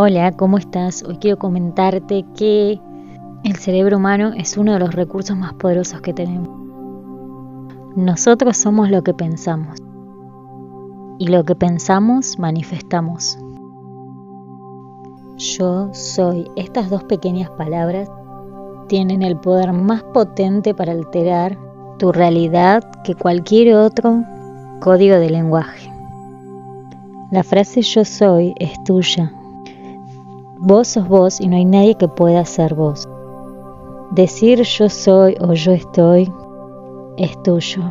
Hola, ¿cómo estás? Hoy quiero comentarte que el cerebro humano es uno de los recursos más poderosos que tenemos. Nosotros somos lo que pensamos y lo que pensamos manifestamos. Yo soy. Estas dos pequeñas palabras tienen el poder más potente para alterar tu realidad que cualquier otro código de lenguaje. La frase yo soy es tuya Vos sos vos y no hay nadie que pueda ser vos. Decir yo soy o yo estoy es tuyo.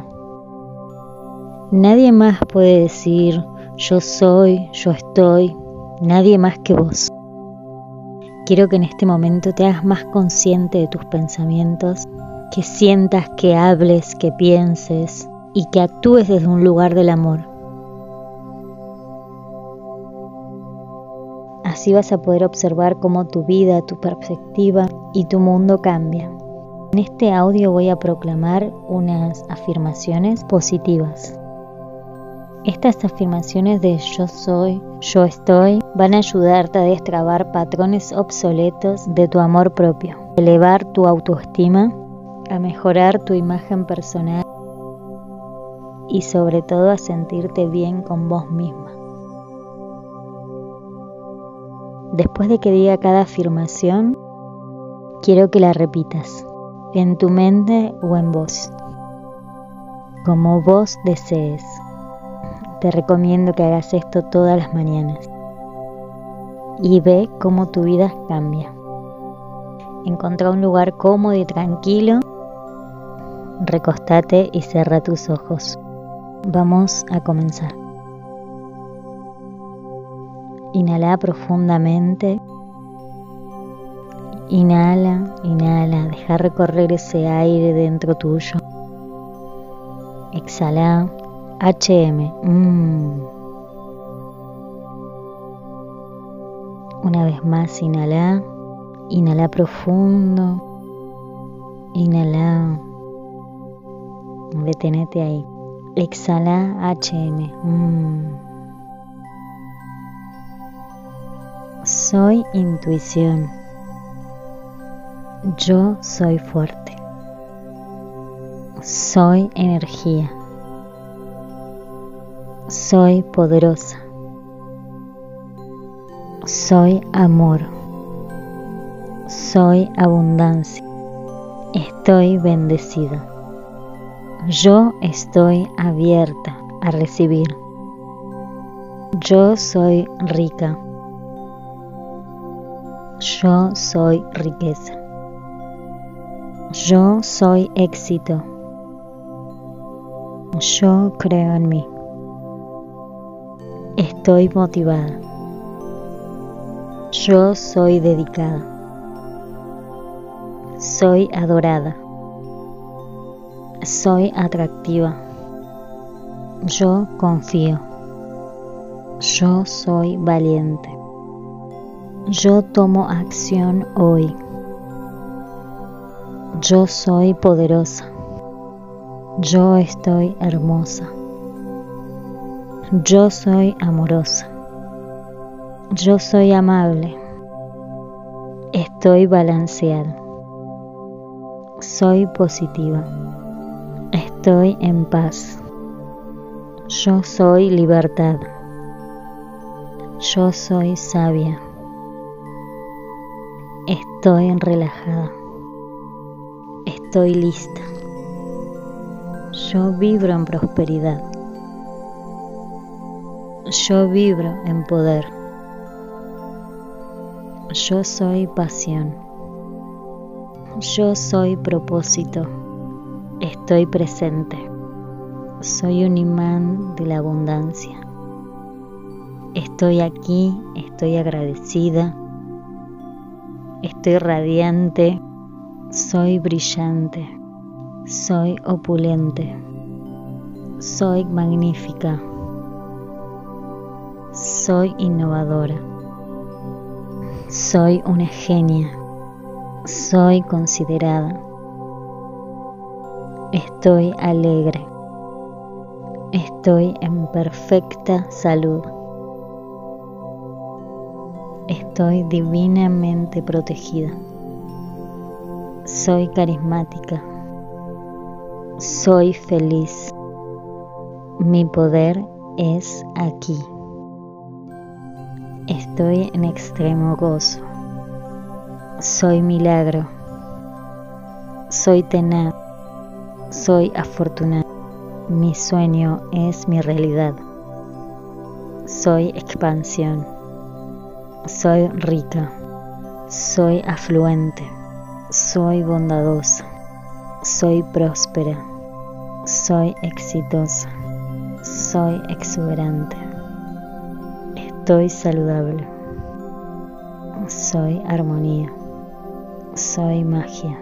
Nadie más puede decir yo soy, yo estoy, nadie más que vos. Quiero que en este momento te hagas más consciente de tus pensamientos, que sientas, que hables, que pienses y que actúes desde un lugar del amor. Así vas a poder observar cómo tu vida, tu perspectiva y tu mundo cambian. En este audio voy a proclamar unas afirmaciones positivas. Estas afirmaciones de yo soy, yo estoy, van a ayudarte a destrabar patrones obsoletos de tu amor propio, elevar tu autoestima, a mejorar tu imagen personal y sobre todo a sentirte bien con vos misma. Después de que diga cada afirmación, quiero que la repitas en tu mente o en voz, como vos desees. Te recomiendo que hagas esto todas las mañanas y ve cómo tu vida cambia. Encontrá un lugar cómodo y tranquilo, recostate y cierra tus ojos. Vamos a comenzar. Inhala profundamente. Inhala, inhala, deja recorrer ese aire dentro tuyo. Exhala, HM. Mm. Una vez más, inhala. Inhala profundo. Inhala. Detenete ahí. Exhala, HM. Mm. Soy intuición. Yo soy fuerte. Soy energía. Soy poderosa. Soy amor. Soy abundancia. Estoy bendecida. Yo estoy abierta a recibir. Yo soy rica. Yo soy riqueza. Yo soy éxito. Yo creo en mí. Estoy motivada. Yo soy dedicada. Soy adorada. Soy atractiva. Yo confío. Yo soy valiente. Yo tomo acción hoy. Yo soy poderosa. Yo estoy hermosa. Yo soy amorosa. Yo soy amable. Estoy balanceada. Soy positiva. Estoy en paz. Yo soy libertad. Yo soy sabia. Estoy relajada. Estoy lista. Yo vibro en prosperidad. Yo vibro en poder. Yo soy pasión. Yo soy propósito. Estoy presente. Soy un imán de la abundancia. Estoy aquí, estoy agradecida Estoy radiante, soy brillante, soy opulente, soy magnífica, soy innovadora, soy una genia, soy considerada, estoy alegre, estoy en perfecta salud. Estoy divinamente protegida. Soy carismática. Soy feliz. Mi poder es aquí. Estoy en extremo gozo. Soy milagro. Soy tenaz. Soy afortunado. Mi sueño es mi realidad. Soy expansión. Soy rica. Soy afluente. Soy bondadosa. Soy próspera. Soy exitosa. Soy exuberante. Estoy saludable. Soy armonía. Soy magia.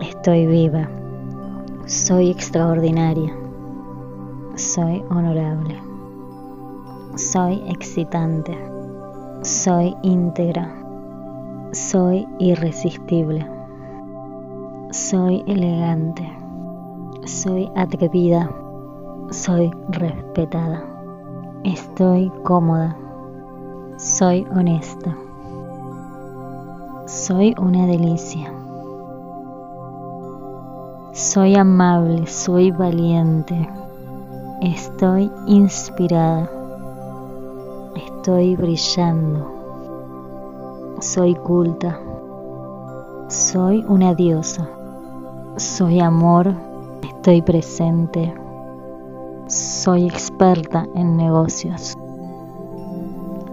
Estoy viva. Soy extraordinaria. Soy honorable. Soy excitante. Soy íntegra. Soy irresistible. Soy elegante. Soy atrevida. Soy respetada. Estoy cómoda. Soy honesta. Soy una delicia. Soy amable, soy valiente. Estoy inspirada. Estoy brillando. Soy culta. Soy una diosa. Soy amor. Estoy presente. Soy experta en negocios.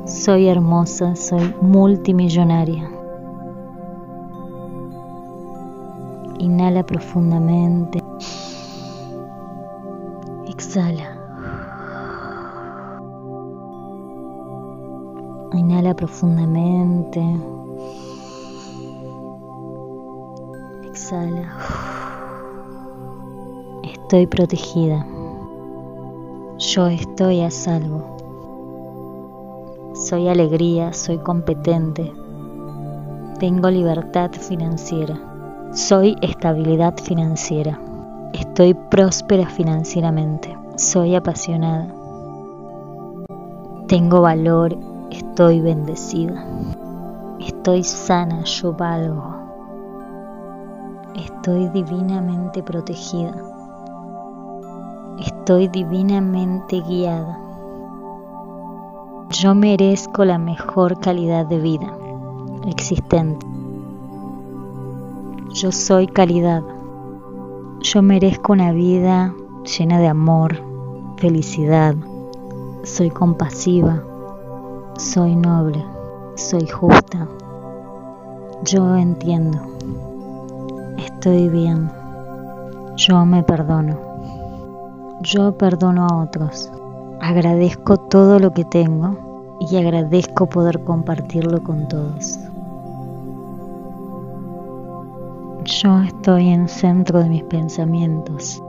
Soy hermosa, soy multimillonaria. Inhala profundamente. Inhala profundamente. Exhala. Estoy protegida. Yo estoy a salvo. Soy alegría, soy competente. Tengo libertad financiera. Soy estabilidad financiera. Estoy próspera financieramente. Soy apasionada. Tengo valor. Estoy bendecida. Estoy sana. Yo valgo. Estoy divinamente protegida. Estoy divinamente guiada. Yo merezco la mejor calidad de vida existente. Yo soy calidad. Yo merezco una vida llena de amor, felicidad. Soy compasiva. Soy noble. Soy justa. Yo entiendo. Estoy bien. Yo me perdono. Yo perdono a otros. Agradezco todo lo que tengo y agradezco poder compartirlo con todos. Yo estoy en centro de mis pensamientos.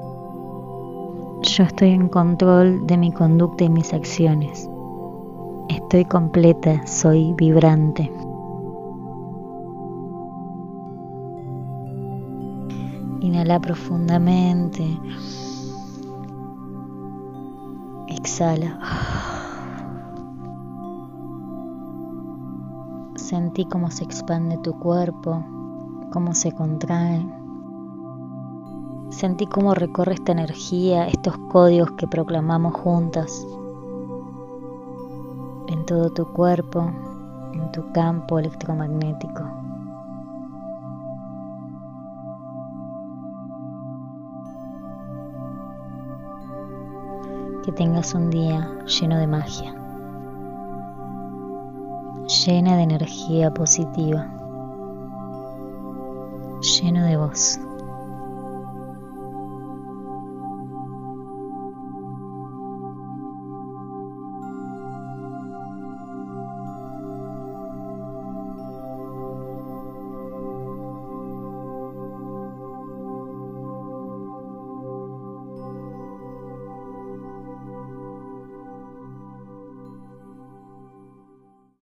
Yo estoy en control de mi conducta y mis acciones. Estoy completa, soy vibrante. Inhala profundamente. Exhala. Sentí cómo se expande tu cuerpo, cómo se contrae. Sentí cómo recorre esta energía, estos códigos que proclamamos juntas en todo tu cuerpo, en tu campo electromagnético. Que tengas un día lleno de magia, llena de energía positiva, lleno de voz.